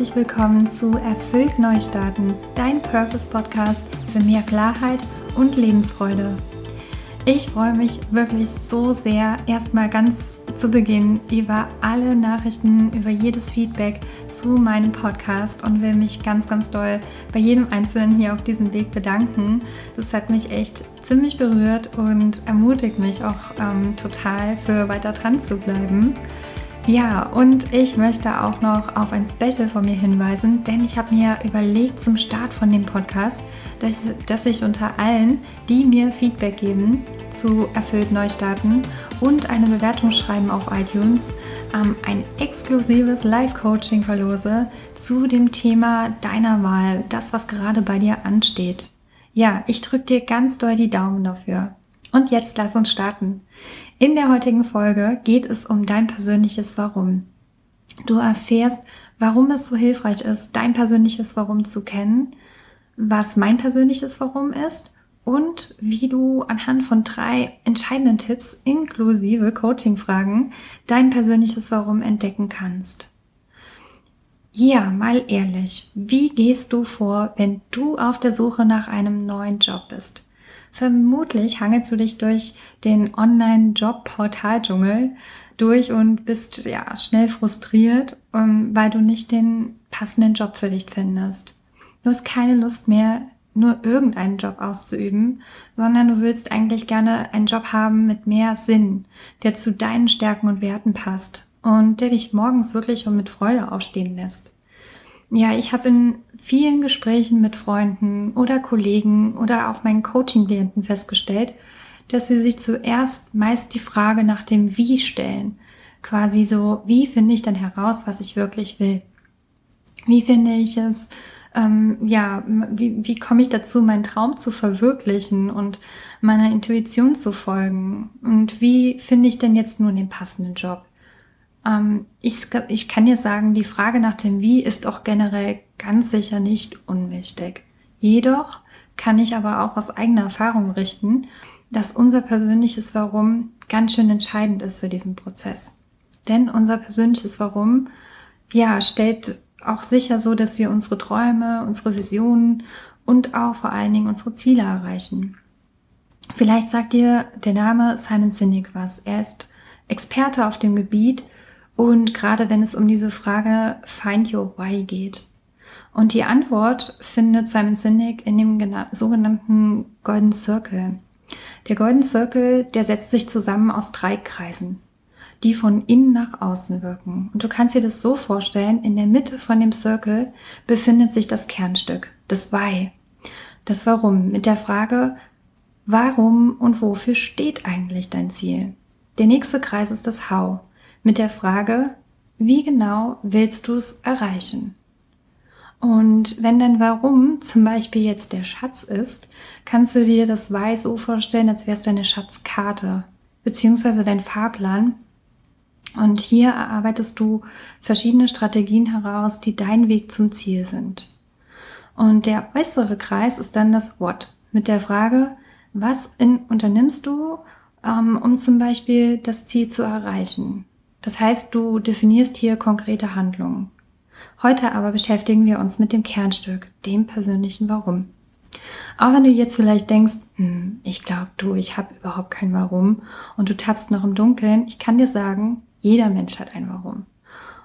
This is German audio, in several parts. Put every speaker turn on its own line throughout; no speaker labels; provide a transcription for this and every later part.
herzlich willkommen zu Erfüllt Neustarten, dein Purpose Podcast für mehr Klarheit und Lebensfreude. Ich freue mich wirklich so sehr, erstmal ganz zu Beginn über alle Nachrichten, über jedes Feedback zu meinem Podcast und will mich ganz, ganz doll bei jedem Einzelnen hier auf diesem Weg bedanken. Das hat mich echt ziemlich berührt und ermutigt mich auch ähm, total für weiter dran zu bleiben. Ja, und ich möchte auch noch auf ein Special von mir hinweisen, denn ich habe mir überlegt zum Start von dem Podcast, dass, dass ich unter allen, die mir Feedback geben zu Erfüllt Neustarten und eine Bewertung schreiben auf iTunes, ähm, ein exklusives Live-Coaching verlose zu dem Thema deiner Wahl, das, was gerade bei dir ansteht. Ja, ich drücke dir ganz doll die Daumen dafür. Und jetzt lass uns starten. In der heutigen Folge geht es um dein persönliches Warum. Du erfährst, warum es so hilfreich ist, dein persönliches Warum zu kennen, was mein persönliches Warum ist und wie du anhand von drei entscheidenden Tipps inklusive Coaching-Fragen dein persönliches Warum entdecken kannst. Ja, mal ehrlich, wie gehst du vor, wenn du auf der Suche nach einem neuen Job bist? Vermutlich hangelst du dich durch den Online-Job-Portal-Dschungel durch und bist ja schnell frustriert, ähm, weil du nicht den passenden Job für dich findest. Du hast keine Lust mehr, nur irgendeinen Job auszuüben, sondern du willst eigentlich gerne einen Job haben mit mehr Sinn, der zu deinen Stärken und Werten passt und der dich morgens wirklich und mit Freude aufstehen lässt. Ja, ich habe in vielen Gesprächen mit Freunden oder Kollegen oder auch meinen Coaching-Klienten festgestellt, dass sie sich zuerst meist die Frage nach dem Wie stellen. Quasi so, wie finde ich denn heraus, was ich wirklich will? Wie finde ich es, ähm, ja, wie, wie komme ich dazu, meinen Traum zu verwirklichen und meiner Intuition zu folgen? Und wie finde ich denn jetzt nun den passenden Job? Ähm, ich, ich kann dir sagen, die Frage nach dem Wie ist auch generell ganz sicher nicht unwichtig. Jedoch kann ich aber auch aus eigener Erfahrung berichten, dass unser persönliches Warum ganz schön entscheidend ist für diesen Prozess. Denn unser persönliches Warum, ja, stellt auch sicher so, dass wir unsere Träume, unsere Visionen und auch vor allen Dingen unsere Ziele erreichen. Vielleicht sagt dir der Name Simon Sinek was. Er ist Experte auf dem Gebiet und gerade wenn es um diese Frage Find Your Why geht. Und die Antwort findet Simon Sinek in dem sogenannten Golden Circle. Der Golden Circle, der setzt sich zusammen aus drei Kreisen, die von innen nach außen wirken. Und du kannst dir das so vorstellen, in der Mitte von dem Circle befindet sich das Kernstück, das Why, das Warum, mit der Frage, warum und wofür steht eigentlich dein Ziel? Der nächste Kreis ist das How, mit der Frage, wie genau willst du es erreichen? Und wenn dein Warum zum Beispiel jetzt der Schatz ist, kannst du dir das Weiß so vorstellen, als wäre es deine Schatzkarte, beziehungsweise dein Fahrplan. Und hier erarbeitest du verschiedene Strategien heraus, die dein Weg zum Ziel sind. Und der äußere Kreis ist dann das What mit der Frage, was in, unternimmst du, ähm, um zum Beispiel das Ziel zu erreichen? Das heißt, du definierst hier konkrete Handlungen. Heute aber beschäftigen wir uns mit dem Kernstück, dem persönlichen Warum. Auch wenn du jetzt vielleicht denkst, hm, ich glaube du, ich habe überhaupt kein Warum und du tappst noch im Dunkeln, ich kann dir sagen, jeder Mensch hat ein Warum.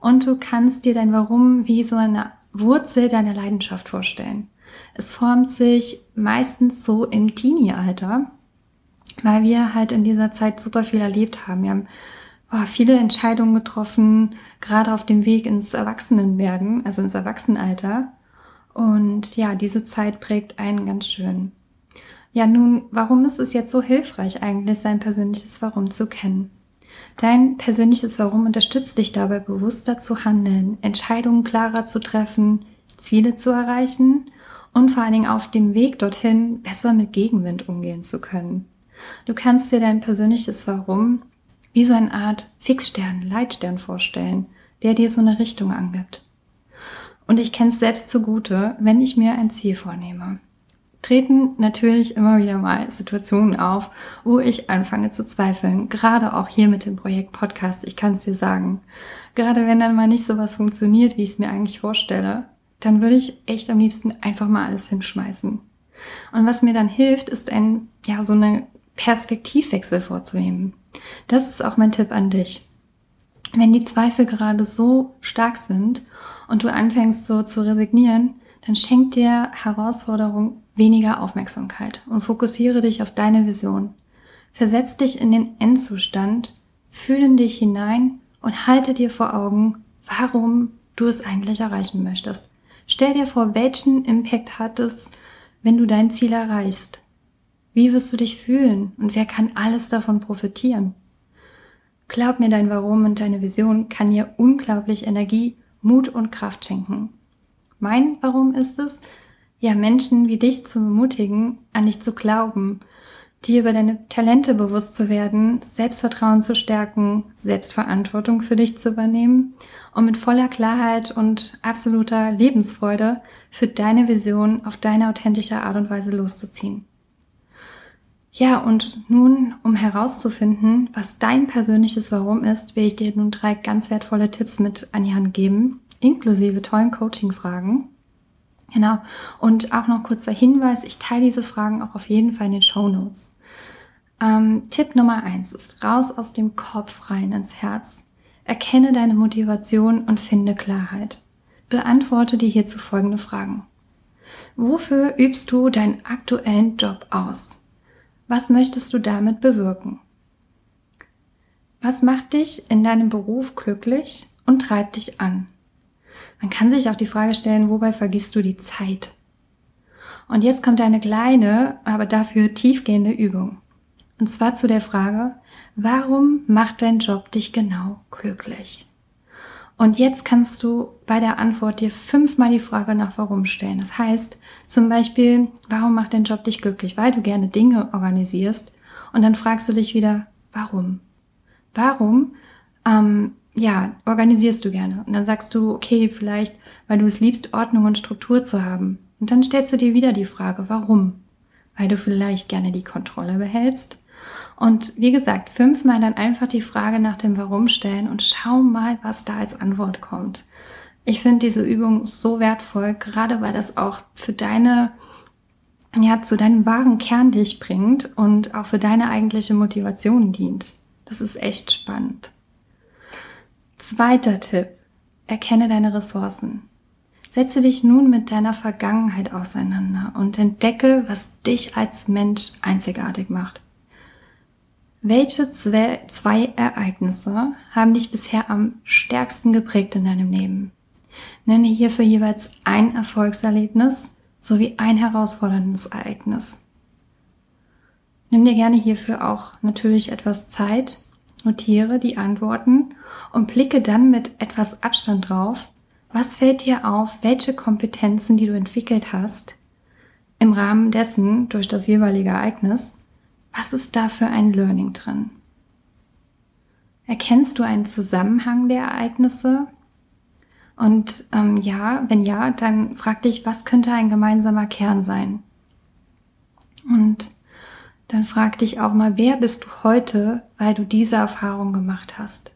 Und du kannst dir dein Warum wie so eine Wurzel deiner Leidenschaft vorstellen. Es formt sich meistens so im Teenie-Alter, weil wir halt in dieser Zeit super viel erlebt haben. Wir haben oh, viele Entscheidungen getroffen, gerade auf dem Weg ins Erwachsenenwerden, also ins Erwachsenenalter. Und ja, diese Zeit prägt einen ganz schön. Ja, nun, warum ist es jetzt so hilfreich eigentlich, sein persönliches Warum zu kennen? Dein persönliches Warum unterstützt dich dabei, bewusster zu handeln, Entscheidungen klarer zu treffen, Ziele zu erreichen und vor allen Dingen auf dem Weg dorthin besser mit Gegenwind umgehen zu können. Du kannst dir dein persönliches Warum wie so eine Art Fixstern, Leitstern vorstellen, der dir so eine Richtung angibt. Und ich kenne es selbst zugute, wenn ich mir ein Ziel vornehme. treten natürlich immer wieder mal Situationen auf, wo ich anfange zu zweifeln. Gerade auch hier mit dem Projekt Podcast, ich kann es dir sagen. Gerade wenn dann mal nicht so was funktioniert, wie ich es mir eigentlich vorstelle, dann würde ich echt am liebsten einfach mal alles hinschmeißen. Und was mir dann hilft, ist ein, ja, so eine Perspektivwechsel vorzunehmen. Das ist auch mein Tipp an dich. Wenn die Zweifel gerade so stark sind und du anfängst so zu resignieren, dann schenk dir Herausforderung weniger Aufmerksamkeit und fokussiere dich auf deine Vision. Versetz dich in den Endzustand, fühle in dich hinein und halte dir vor Augen, warum du es eigentlich erreichen möchtest. Stell dir vor, welchen Impact hat es, wenn du dein Ziel erreichst. Wie wirst du dich fühlen und wer kann alles davon profitieren? Glaub mir, dein Warum und deine Vision kann dir unglaublich Energie, Mut und Kraft schenken. Mein Warum ist es, ja, Menschen wie dich zu ermutigen, an dich zu glauben, dir über deine Talente bewusst zu werden, Selbstvertrauen zu stärken, Selbstverantwortung für dich zu übernehmen und mit voller Klarheit und absoluter Lebensfreude für deine Vision auf deine authentische Art und Weise loszuziehen. Ja, und nun, um herauszufinden, was dein persönliches Warum ist, will ich dir nun drei ganz wertvolle Tipps mit an die Hand geben, inklusive tollen Coaching-Fragen. Genau. Und auch noch kurzer Hinweis, ich teile diese Fragen auch auf jeden Fall in den Show Notes. Ähm, Tipp Nummer eins ist raus aus dem Kopf rein ins Herz. Erkenne deine Motivation und finde Klarheit. Beantworte dir hierzu folgende Fragen. Wofür übst du deinen aktuellen Job aus? Was möchtest du damit bewirken? Was macht dich in deinem Beruf glücklich und treibt dich an? Man kann sich auch die Frage stellen, wobei vergisst du die Zeit? Und jetzt kommt eine kleine, aber dafür tiefgehende Übung. Und zwar zu der Frage, warum macht dein Job dich genau glücklich? Und jetzt kannst du bei der Antwort dir fünfmal die Frage nach warum stellen. Das heißt zum Beispiel, warum macht dein Job dich glücklich? Weil du gerne Dinge organisierst. Und dann fragst du dich wieder, warum? Warum, ähm, ja, organisierst du gerne? Und dann sagst du, okay, vielleicht, weil du es liebst, Ordnung und Struktur zu haben. Und dann stellst du dir wieder die Frage, warum? Weil du vielleicht gerne die Kontrolle behältst und wie gesagt, fünfmal dann einfach die Frage nach dem Warum stellen und schau mal, was da als Antwort kommt. Ich finde diese Übung so wertvoll, gerade weil das auch für deine, ja, zu deinem wahren Kern dich bringt und auch für deine eigentliche Motivation dient. Das ist echt spannend. Zweiter Tipp. Erkenne deine Ressourcen. Setze dich nun mit deiner Vergangenheit auseinander und entdecke, was dich als Mensch einzigartig macht. Welche zwei Ereignisse haben dich bisher am stärksten geprägt in deinem Leben? Nenne hierfür jeweils ein Erfolgserlebnis sowie ein herausforderndes Ereignis. Nimm dir gerne hierfür auch natürlich etwas Zeit, notiere die Antworten und blicke dann mit etwas Abstand drauf, was fällt dir auf, welche Kompetenzen, die du entwickelt hast, im Rahmen dessen durch das jeweilige Ereignis was ist da für ein Learning drin? Erkennst du einen Zusammenhang der Ereignisse? Und ähm, ja, wenn ja, dann frag dich, was könnte ein gemeinsamer Kern sein? Und dann frag dich auch mal, wer bist du heute, weil du diese Erfahrung gemacht hast?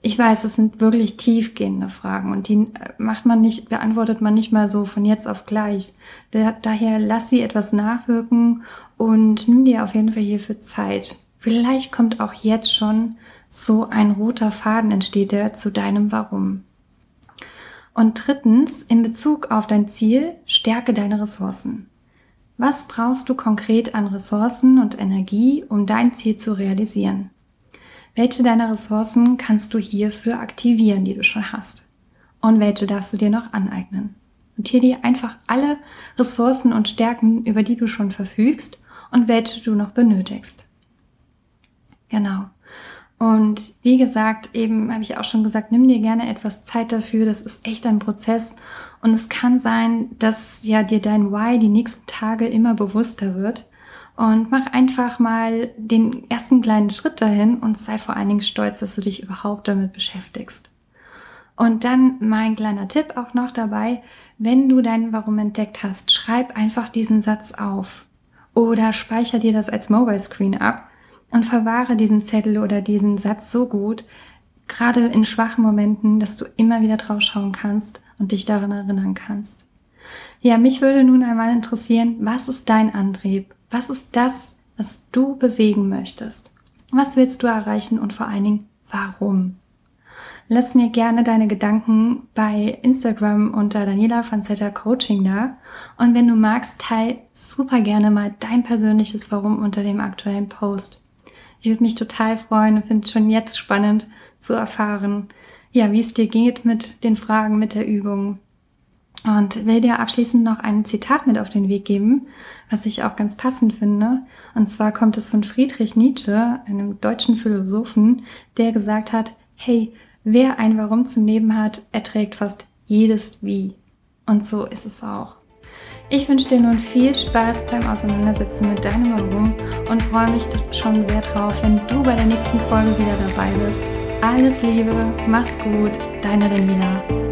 Ich weiß, es sind wirklich tiefgehende Fragen und die äh, macht man nicht, beantwortet man nicht mal so von jetzt auf gleich. Daher lass sie etwas nachwirken und nimm dir auf jeden Fall hierfür Zeit. Vielleicht kommt auch jetzt schon so ein roter Faden entsteht, der zu deinem Warum. Und drittens, in Bezug auf dein Ziel, stärke deine Ressourcen. Was brauchst du konkret an Ressourcen und Energie, um dein Ziel zu realisieren? Welche deiner Ressourcen kannst du hierfür aktivieren, die du schon hast? Und welche darfst du dir noch aneignen? Notiere dir einfach alle Ressourcen und Stärken, über die du schon verfügst und welche du noch benötigst. Genau. Und wie gesagt, eben habe ich auch schon gesagt, nimm dir gerne etwas Zeit dafür. Das ist echt ein Prozess. Und es kann sein, dass ja dir dein Why die nächsten Tage immer bewusster wird und mach einfach mal den ersten kleinen Schritt dahin und sei vor allen Dingen stolz, dass du dich überhaupt damit beschäftigst. Und dann mein kleiner Tipp auch noch dabei, wenn du dein Warum entdeckt hast, schreib einfach diesen Satz auf oder speicher dir das als Mobile Screen ab und verwahre diesen Zettel oder diesen Satz so gut, gerade in schwachen Momenten, dass du immer wieder drauf schauen kannst und dich daran erinnern kannst. Ja, mich würde nun einmal interessieren, was ist dein Antrieb? Was ist das, was du bewegen möchtest? Was willst du erreichen und vor allen Dingen, warum? Lass mir gerne deine Gedanken bei Instagram unter Daniela Franzetta Coaching da. Und wenn du magst, teil super gerne mal dein persönliches Warum unter dem aktuellen Post. Ich würde mich total freuen und finde es schon jetzt spannend zu erfahren, ja, wie es dir geht mit den Fragen, mit der Übung. Und will dir abschließend noch ein Zitat mit auf den Weg geben, was ich auch ganz passend finde. Und zwar kommt es von Friedrich Nietzsche, einem deutschen Philosophen, der gesagt hat, hey, wer ein Warum zum Leben hat, erträgt fast jedes Wie. Und so ist es auch. Ich wünsche dir nun viel Spaß beim Auseinandersetzen mit deinem Warum und freue mich schon sehr drauf, wenn du bei der nächsten Folge wieder dabei bist. Alles Liebe, mach's gut, deine Daniela.